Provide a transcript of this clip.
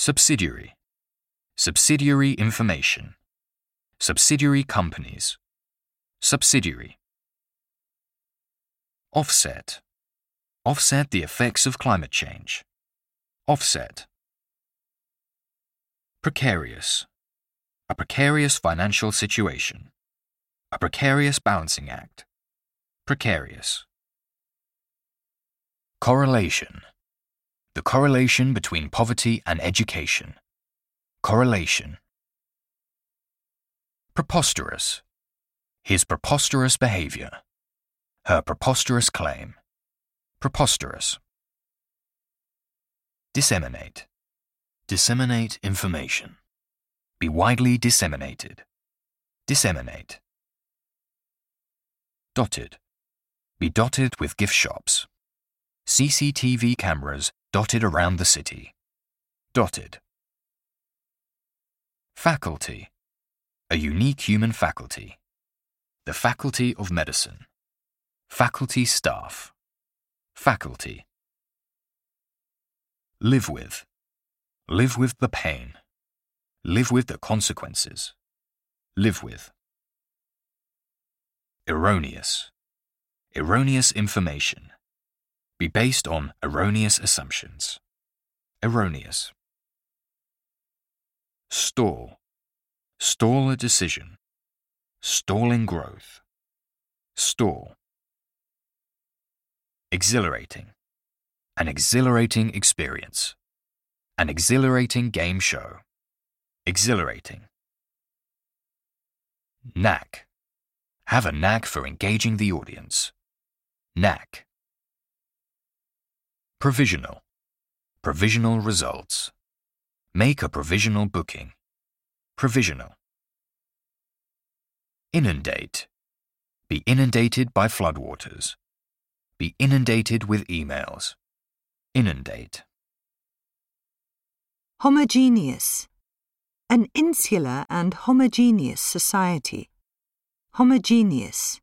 Subsidiary. Subsidiary information. Subsidiary companies. Subsidiary. Offset. Offset the effects of climate change. Offset. Precarious. A precarious financial situation. A precarious balancing act. Precarious. Correlation. The correlation between poverty and education. Correlation. Preposterous. His preposterous behavior. Her preposterous claim. Preposterous. Disseminate. Disseminate information. Be widely disseminated. Disseminate. Dotted. Be dotted with gift shops. CCTV cameras dotted around the city. Dotted. Faculty. A unique human faculty. The Faculty of Medicine. Faculty staff. Faculty. Live with. Live with the pain. Live with the consequences. Live with. Erroneous. Erroneous information. Be based on erroneous assumptions. Erroneous. Stall. Stall a decision. Stalling growth. Stall. Exhilarating. An exhilarating experience. An exhilarating game show. Exhilarating. Knack. Have a knack for engaging the audience. Knack. Provisional. Provisional results. Make a provisional booking. Provisional. Inundate. Be inundated by floodwaters. Be inundated with emails. Inundate. Homogeneous. An insular and homogeneous society. Homogeneous.